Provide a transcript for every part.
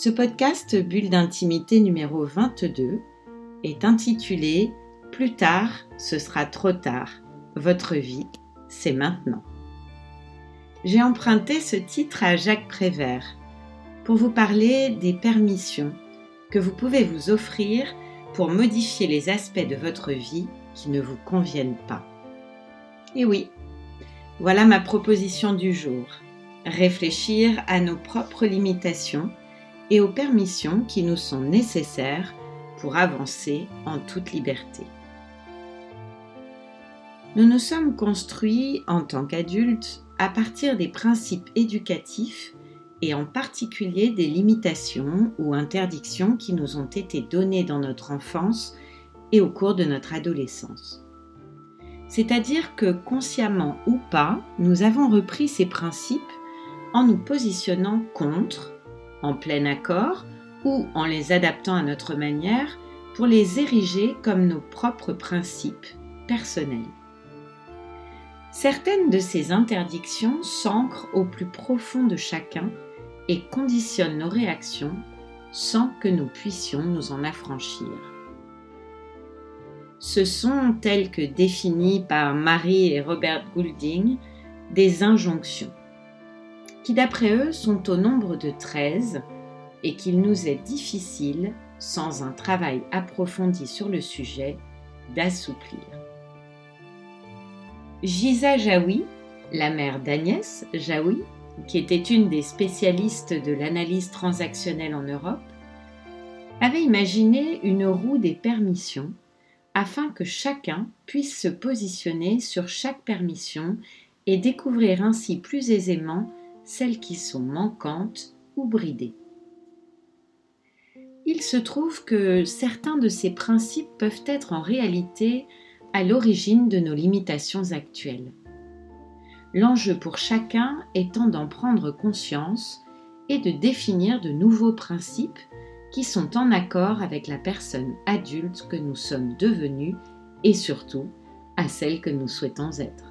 Ce podcast Bulle d'intimité numéro 22 est intitulé Plus tard, ce sera trop tard. Votre vie, c'est maintenant. J'ai emprunté ce titre à Jacques Prévert pour vous parler des permissions que vous pouvez vous offrir pour modifier les aspects de votre vie qui ne vous conviennent pas. Et oui, voilà ma proposition du jour. Réfléchir à nos propres limitations et aux permissions qui nous sont nécessaires pour avancer en toute liberté. Nous nous sommes construits en tant qu'adultes à partir des principes éducatifs et en particulier des limitations ou interdictions qui nous ont été données dans notre enfance et au cours de notre adolescence. C'est-à-dire que consciemment ou pas, nous avons repris ces principes en nous positionnant contre en plein accord ou en les adaptant à notre manière pour les ériger comme nos propres principes personnels. Certaines de ces interdictions s'ancrent au plus profond de chacun et conditionnent nos réactions sans que nous puissions nous en affranchir. Ce sont, telles que définies par Marie et Robert Goulding, des injonctions qui d'après eux sont au nombre de 13 et qu'il nous est difficile, sans un travail approfondi sur le sujet, d'assouplir. Giza Jaoui, la mère d'Agnès Jaoui, qui était une des spécialistes de l'analyse transactionnelle en Europe, avait imaginé une roue des permissions afin que chacun puisse se positionner sur chaque permission et découvrir ainsi plus aisément celles qui sont manquantes ou bridées. Il se trouve que certains de ces principes peuvent être en réalité à l'origine de nos limitations actuelles. L'enjeu pour chacun étant d'en prendre conscience et de définir de nouveaux principes qui sont en accord avec la personne adulte que nous sommes devenus et surtout à celle que nous souhaitons être.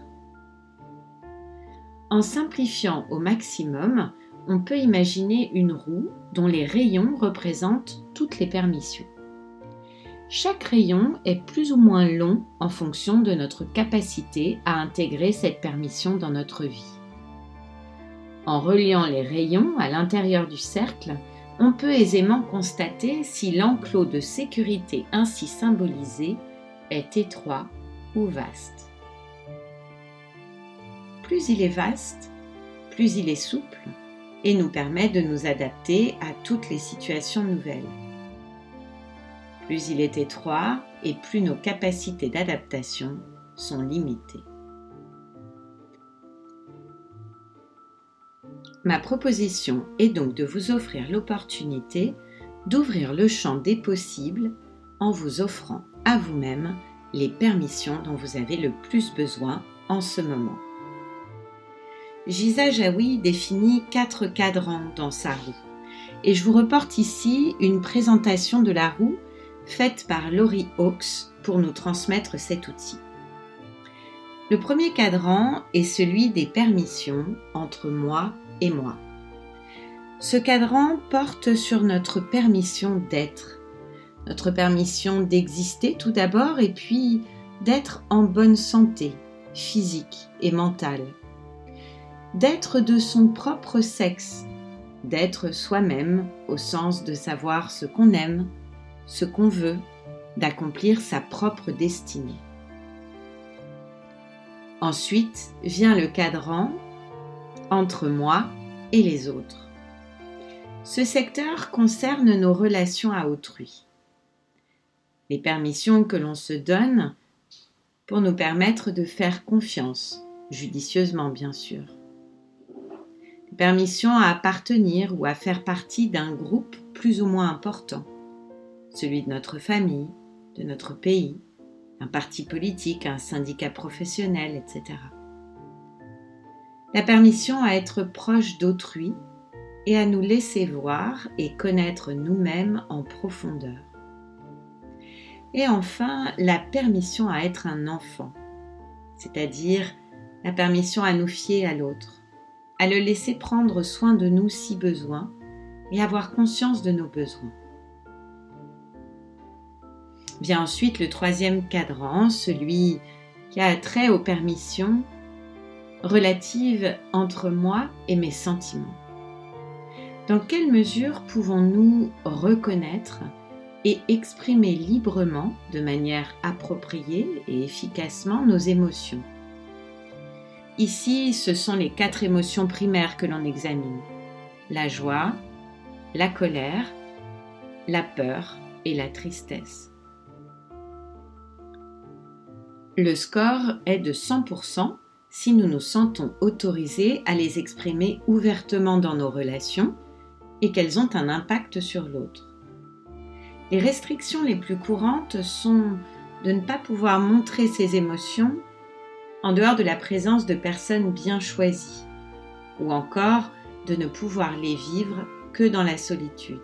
En simplifiant au maximum, on peut imaginer une roue dont les rayons représentent toutes les permissions. Chaque rayon est plus ou moins long en fonction de notre capacité à intégrer cette permission dans notre vie. En reliant les rayons à l'intérieur du cercle, on peut aisément constater si l'enclos de sécurité ainsi symbolisé est étroit ou vaste plus il est vaste, plus il est souple et nous permet de nous adapter à toutes les situations nouvelles. Plus il est étroit et plus nos capacités d'adaptation sont limitées. Ma proposition est donc de vous offrir l'opportunité d'ouvrir le champ des possibles en vous offrant à vous-même les permissions dont vous avez le plus besoin en ce moment. Giza Jaoui définit quatre cadrans dans sa roue. Et je vous reporte ici une présentation de la roue faite par Laurie Hawkes pour nous transmettre cet outil. Le premier cadran est celui des permissions entre moi et moi. Ce cadran porte sur notre permission d'être, notre permission d'exister tout d'abord et puis d'être en bonne santé physique et mentale d'être de son propre sexe, d'être soi-même au sens de savoir ce qu'on aime, ce qu'on veut, d'accomplir sa propre destinée. Ensuite vient le cadran entre moi et les autres. Ce secteur concerne nos relations à autrui. Les permissions que l'on se donne pour nous permettre de faire confiance, judicieusement bien sûr permission à appartenir ou à faire partie d'un groupe plus ou moins important, celui de notre famille, de notre pays, un parti politique, un syndicat professionnel, etc. La permission à être proche d'autrui et à nous laisser voir et connaître nous-mêmes en profondeur. Et enfin, la permission à être un enfant, c'est-à-dire la permission à nous fier à l'autre, à le laisser prendre soin de nous si besoin et avoir conscience de nos besoins. Vient ensuite le troisième cadran, celui qui a trait aux permissions relatives entre moi et mes sentiments. Dans quelle mesure pouvons-nous reconnaître et exprimer librement, de manière appropriée et efficacement, nos émotions? Ici, ce sont les quatre émotions primaires que l'on examine. La joie, la colère, la peur et la tristesse. Le score est de 100% si nous nous sentons autorisés à les exprimer ouvertement dans nos relations et qu'elles ont un impact sur l'autre. Les restrictions les plus courantes sont de ne pas pouvoir montrer ses émotions en dehors de la présence de personnes bien choisies, ou encore de ne pouvoir les vivre que dans la solitude.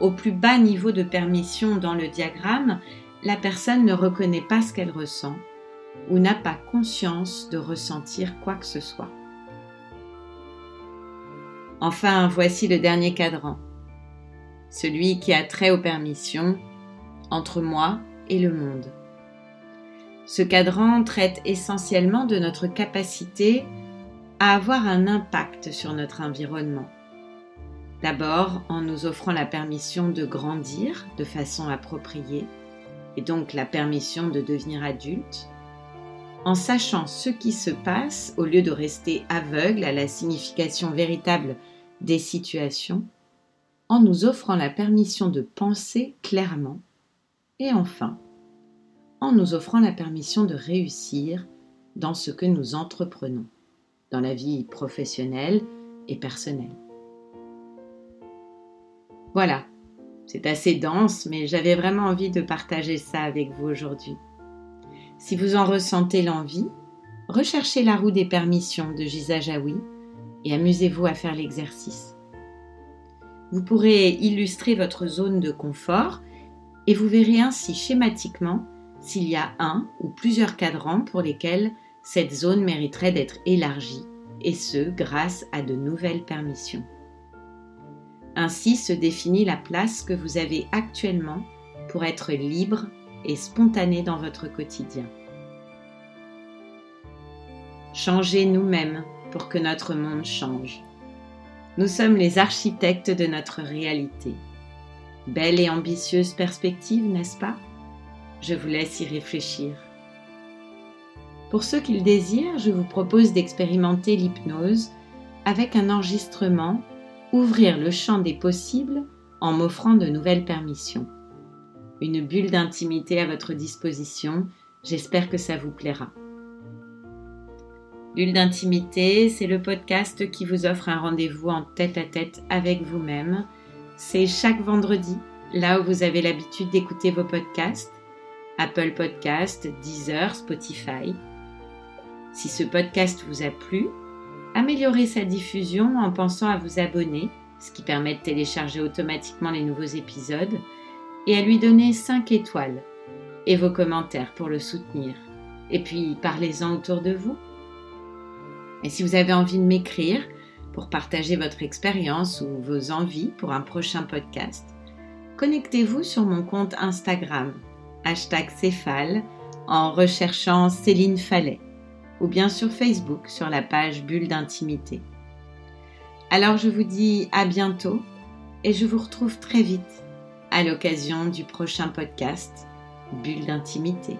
Au plus bas niveau de permission dans le diagramme, la personne ne reconnaît pas ce qu'elle ressent ou n'a pas conscience de ressentir quoi que ce soit. Enfin, voici le dernier cadran, celui qui a trait aux permissions entre moi et le monde. Ce cadran traite essentiellement de notre capacité à avoir un impact sur notre environnement. D'abord en nous offrant la permission de grandir de façon appropriée, et donc la permission de devenir adulte, en sachant ce qui se passe au lieu de rester aveugle à la signification véritable des situations, en nous offrant la permission de penser clairement, et enfin, en nous offrant la permission de réussir dans ce que nous entreprenons, dans la vie professionnelle et personnelle. Voilà, c'est assez dense, mais j'avais vraiment envie de partager ça avec vous aujourd'hui. Si vous en ressentez l'envie, recherchez la roue des permissions de Giza Jaoui et amusez-vous à faire l'exercice. Vous pourrez illustrer votre zone de confort et vous verrez ainsi schématiquement s'il y a un ou plusieurs cadrans pour lesquels cette zone mériterait d'être élargie, et ce grâce à de nouvelles permissions. Ainsi se définit la place que vous avez actuellement pour être libre et spontané dans votre quotidien. Changez nous-mêmes pour que notre monde change. Nous sommes les architectes de notre réalité. Belle et ambitieuse perspective, n'est-ce pas? Je vous laisse y réfléchir. Pour ceux qui le désirent, je vous propose d'expérimenter l'hypnose avec un enregistrement ouvrir le champ des possibles en m'offrant de nouvelles permissions. Une bulle d'intimité à votre disposition, j'espère que ça vous plaira. Bulle d'intimité, c'est le podcast qui vous offre un rendez-vous en tête à tête avec vous-même. C'est chaque vendredi, là où vous avez l'habitude d'écouter vos podcasts, Apple Podcasts, Deezer, Spotify. Si ce podcast vous a plu, Améliorez sa diffusion en pensant à vous abonner, ce qui permet de télécharger automatiquement les nouveaux épisodes, et à lui donner 5 étoiles et vos commentaires pour le soutenir. Et puis parlez-en autour de vous. Et si vous avez envie de m'écrire pour partager votre expérience ou vos envies pour un prochain podcast, connectez-vous sur mon compte Instagram, hashtag Céphale, en recherchant Céline Fallet ou bien sur Facebook sur la page Bulle d'intimité. Alors je vous dis à bientôt et je vous retrouve très vite à l'occasion du prochain podcast Bulle d'intimité.